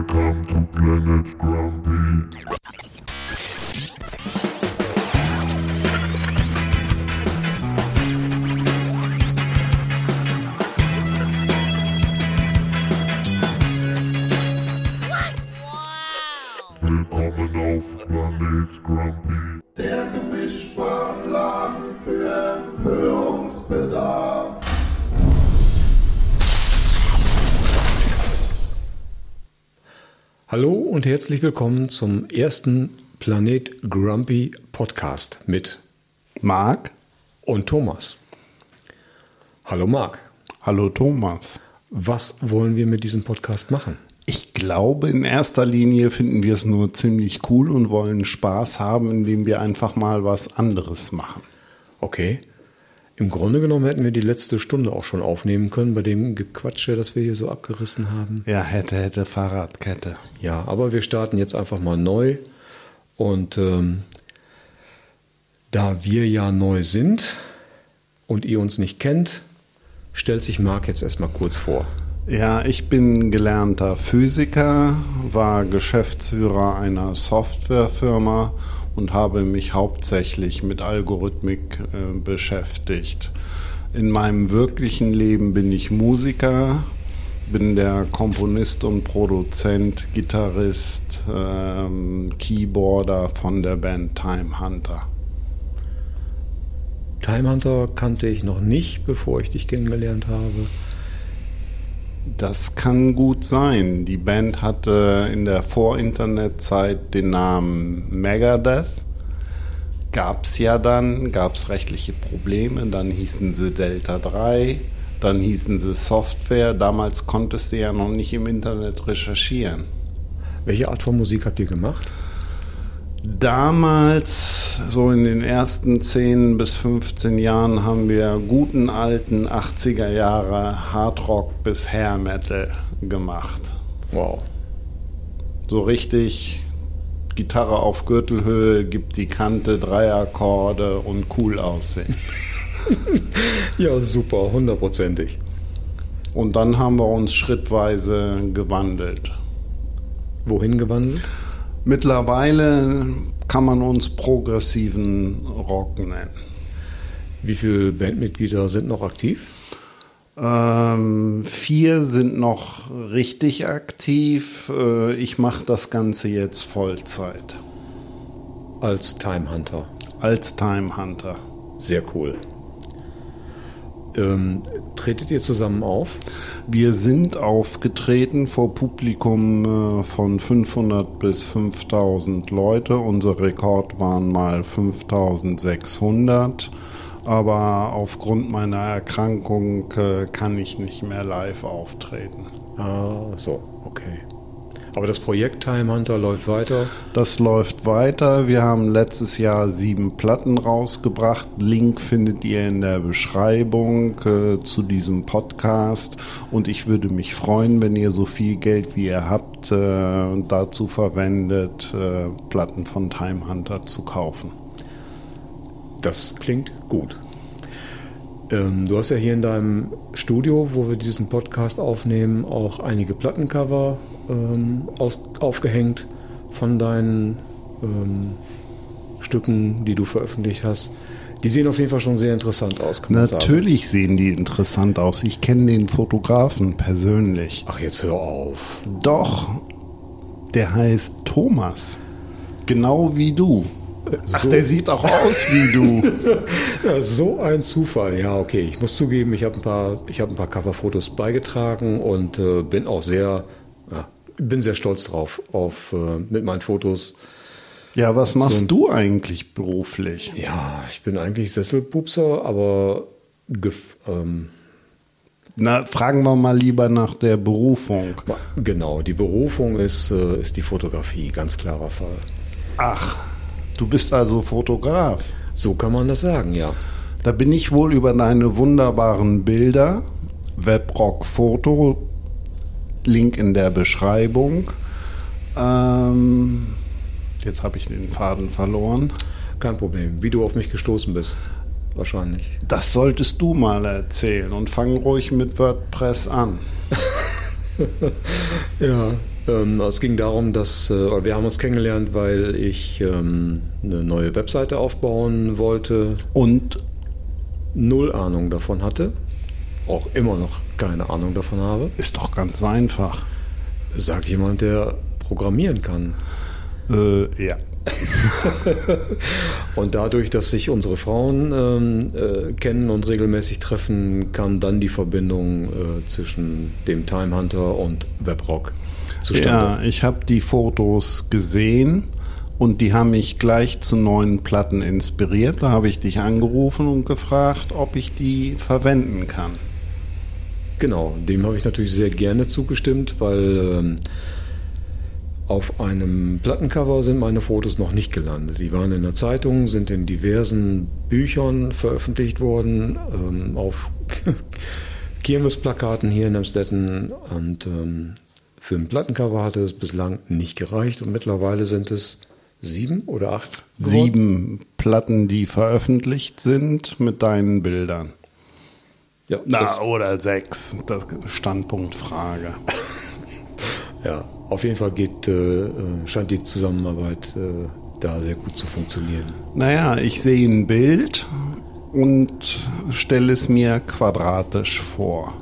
Welcome to Planet Grumpy. Willkommen auf Planet Grumpy. Der Gemischtwarenladen Hallo und herzlich willkommen zum ersten Planet Grumpy Podcast mit Marc? und Thomas. Hallo Marc, Hallo Thomas. was wollen wir mit diesem Podcast machen? Ich glaube, in erster Linie finden wir es nur ziemlich cool und wollen Spaß haben, indem wir einfach mal was anderes machen. Okay, im Grunde genommen hätten wir die letzte Stunde auch schon aufnehmen können bei dem Gequatsche, das wir hier so abgerissen haben. Ja, hätte, hätte Fahrradkette. Ja, aber wir starten jetzt einfach mal neu und ähm, da wir ja neu sind und ihr uns nicht kennt, stellt sich Marc jetzt erstmal kurz vor. Ja, ich bin gelernter Physiker, war Geschäftsführer einer Softwarefirma und habe mich hauptsächlich mit Algorithmik äh, beschäftigt. In meinem wirklichen Leben bin ich Musiker, bin der Komponist und Produzent, Gitarrist, ähm, Keyboarder von der Band Time Hunter. Time Hunter kannte ich noch nicht, bevor ich dich kennengelernt habe. Das kann gut sein. Die Band hatte in der Vor-Internet-Zeit den Namen Megadeth. Gab es ja dann, gab es rechtliche Probleme. Dann hießen sie Delta 3, dann hießen sie Software. Damals konntest du ja noch nicht im Internet recherchieren. Welche Art von Musik habt ihr gemacht? Damals, so in den ersten 10 bis 15 Jahren, haben wir guten alten 80er Jahre Hardrock bis Hair Metal gemacht. Wow. so richtig Gitarre auf Gürtelhöhe, gibt die Kante, drei Akkorde und cool aussehen. Ja, super, hundertprozentig. Und dann haben wir uns schrittweise gewandelt. Wohin gewandelt? Mittlerweile kann man uns progressiven Rock nennen. Wie viele Bandmitglieder sind noch aktiv? Ähm, vier sind noch richtig aktiv. Äh, ich mache das Ganze jetzt Vollzeit Als Time Hunter. als Time Hunter. Sehr cool. Ähm, tretet ihr zusammen auf? Wir sind aufgetreten vor Publikum äh, von 500 bis 5000 Leute. Unser Rekord waren mal 5600. Aber aufgrund meiner Erkrankung äh, kann ich nicht mehr live auftreten. Ah, so, okay. Aber das Projekt Time Hunter läuft weiter. Das läuft weiter. Wir haben letztes Jahr sieben Platten rausgebracht. Link findet ihr in der Beschreibung äh, zu diesem Podcast. Und ich würde mich freuen, wenn ihr so viel Geld wie ihr habt äh, dazu verwendet, äh, Platten von Time Hunter zu kaufen. Das klingt gut. Ähm, du hast ja hier in deinem Studio, wo wir diesen Podcast aufnehmen, auch einige Plattencover ähm, aus, aufgehängt von deinen ähm, Stücken, die du veröffentlicht hast. Die sehen auf jeden Fall schon sehr interessant aus. Natürlich sehen die interessant aus. Ich kenne den Fotografen persönlich. Ach, jetzt hör auf. Doch, der heißt Thomas. Genau wie du. Ach, So- der sieht auch aus wie du. Ja, so ein Zufall. Ja, okay. Ich muss zugeben, ich habe ein paar, ich habe ein paar Coverfotos beigetragen und äh, bin auch sehr, ja, bin sehr stolz drauf, auf äh, mit meinen Fotos. Ja, was machst So- du eigentlich beruflich? Ja, ich bin eigentlich Sesselpupser, aber gef ähm, Na, fragen wir mal lieber nach der Berufung. genau. Die Berufung ist äh, ist die Fotografie, ganz klarer Fall. Ach, du bist also Fotograf. So kann man das sagen, ja. Da bin ich wohl über deine wunderbaren Bilder, Webrock Foto, Link in der Beschreibung. Ähm, jetzt habe ich den Faden verloren. Kein Problem. Wie du auf mich gestoßen bist, wahrscheinlich. Das solltest du mal erzählen und fang ruhig mit WordPress an. Ja, Ähm, es ging darum, dass äh, wir haben uns kennengelernt, weil ich ähm, eine neue Webseite aufbauen wollte. Und null Ahnung davon hatte. Auch immer noch keine Ahnung davon habe. ist doch ganz einfach. Sagt jemand, der programmieren kann. Äh, ja. Und dadurch, dass sich unsere Frauen ähm, äh, kennen und regelmäßig treffen, kam dann die Verbindung äh, zwischen dem Time Hunter und Webrock zustande. Ja, ich habe die Fotos gesehen und die haben mich gleich zu neuen Platten inspiriert. Da habe ich dich angerufen und gefragt, ob ich die verwenden kann. Genau, dem habe ich natürlich sehr gerne zugestimmt, weil ähm, auf einem Plattencover sind meine Fotos noch nicht gelandet. Die waren in der Zeitung, sind in diversen Büchern veröffentlicht worden, ähm, auf Kirmesplakaten hier in Amstetten und ähm, für ein Plattencover hatte es bislang nicht gereicht und mittlerweile sind es sieben oder acht. geworden. Sieben Platten, die veröffentlicht sind mit deinen Bildern. Ja, Na, oder sechs. Das ist Standpunktfrage. ja, auf jeden Fall geht, äh, äh, scheint die Zusammenarbeit äh, da sehr gut zu funktionieren. Naja, ich sehe ein Bild und stelle es mir quadratisch vor.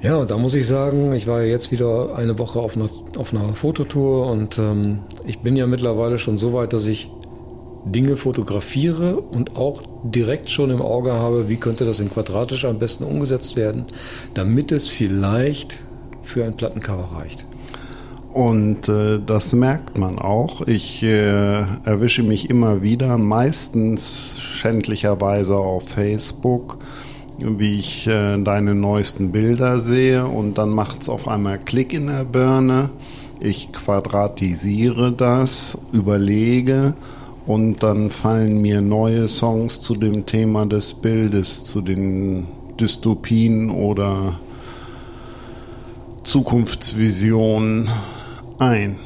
Ja, da muss ich sagen, ich war ja jetzt wieder eine Woche auf einer, auf einer Fototour und ähm, ich bin ja mittlerweile schon so weit, dass ich Dinge fotografiere und auch direkt schon im Auge habe, wie könnte das in quadratisch am besten umgesetzt werden, damit es vielleicht für ein Plattencover reicht. Und äh, das merkt man auch. Ich äh, erwische mich immer wieder, meistens schändlicherweise auf Facebook, wie ich äh, deine neuesten Bilder sehe und dann macht es auf einmal Klick in der Birne. Ich quadratisiere das, überlege und dann fallen mir neue Songs zu dem Thema des Bildes, zu den Dystopien oder Zukunftsvisionen ein.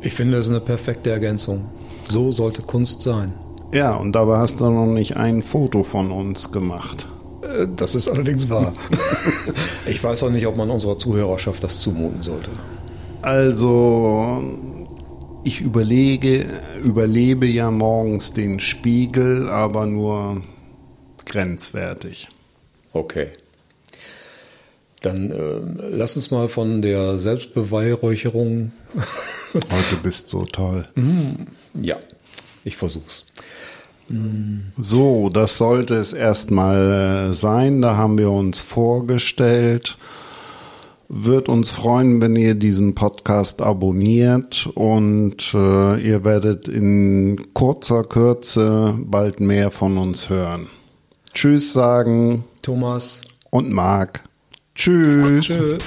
Ich finde, das ist eine perfekte Ergänzung. So sollte Kunst sein. Ja, und dabei hast du noch nicht ein Foto von uns gemacht. Äh, Das ist allerdings wahr. ich weiß auch nicht, ob man unserer Zuhörerschaft das zumuten sollte. Also, ich überlege, überlebe ja morgens den Spiegel, aber nur grenzwertig. Okay. Dann äh, lass uns mal von der Selbstbeweihräucherung. Heute bist so toll. ja, ich versuch's. So, das sollte es erstmal äh, sein. Da haben wir uns vorgestellt. Wird uns freuen, wenn ihr diesen Podcast abonniert und äh, ihr werdet in kurzer Kürze bald mehr von uns hören. Tschüss sagen Thomas. und Marc. Tschüss. Tschö.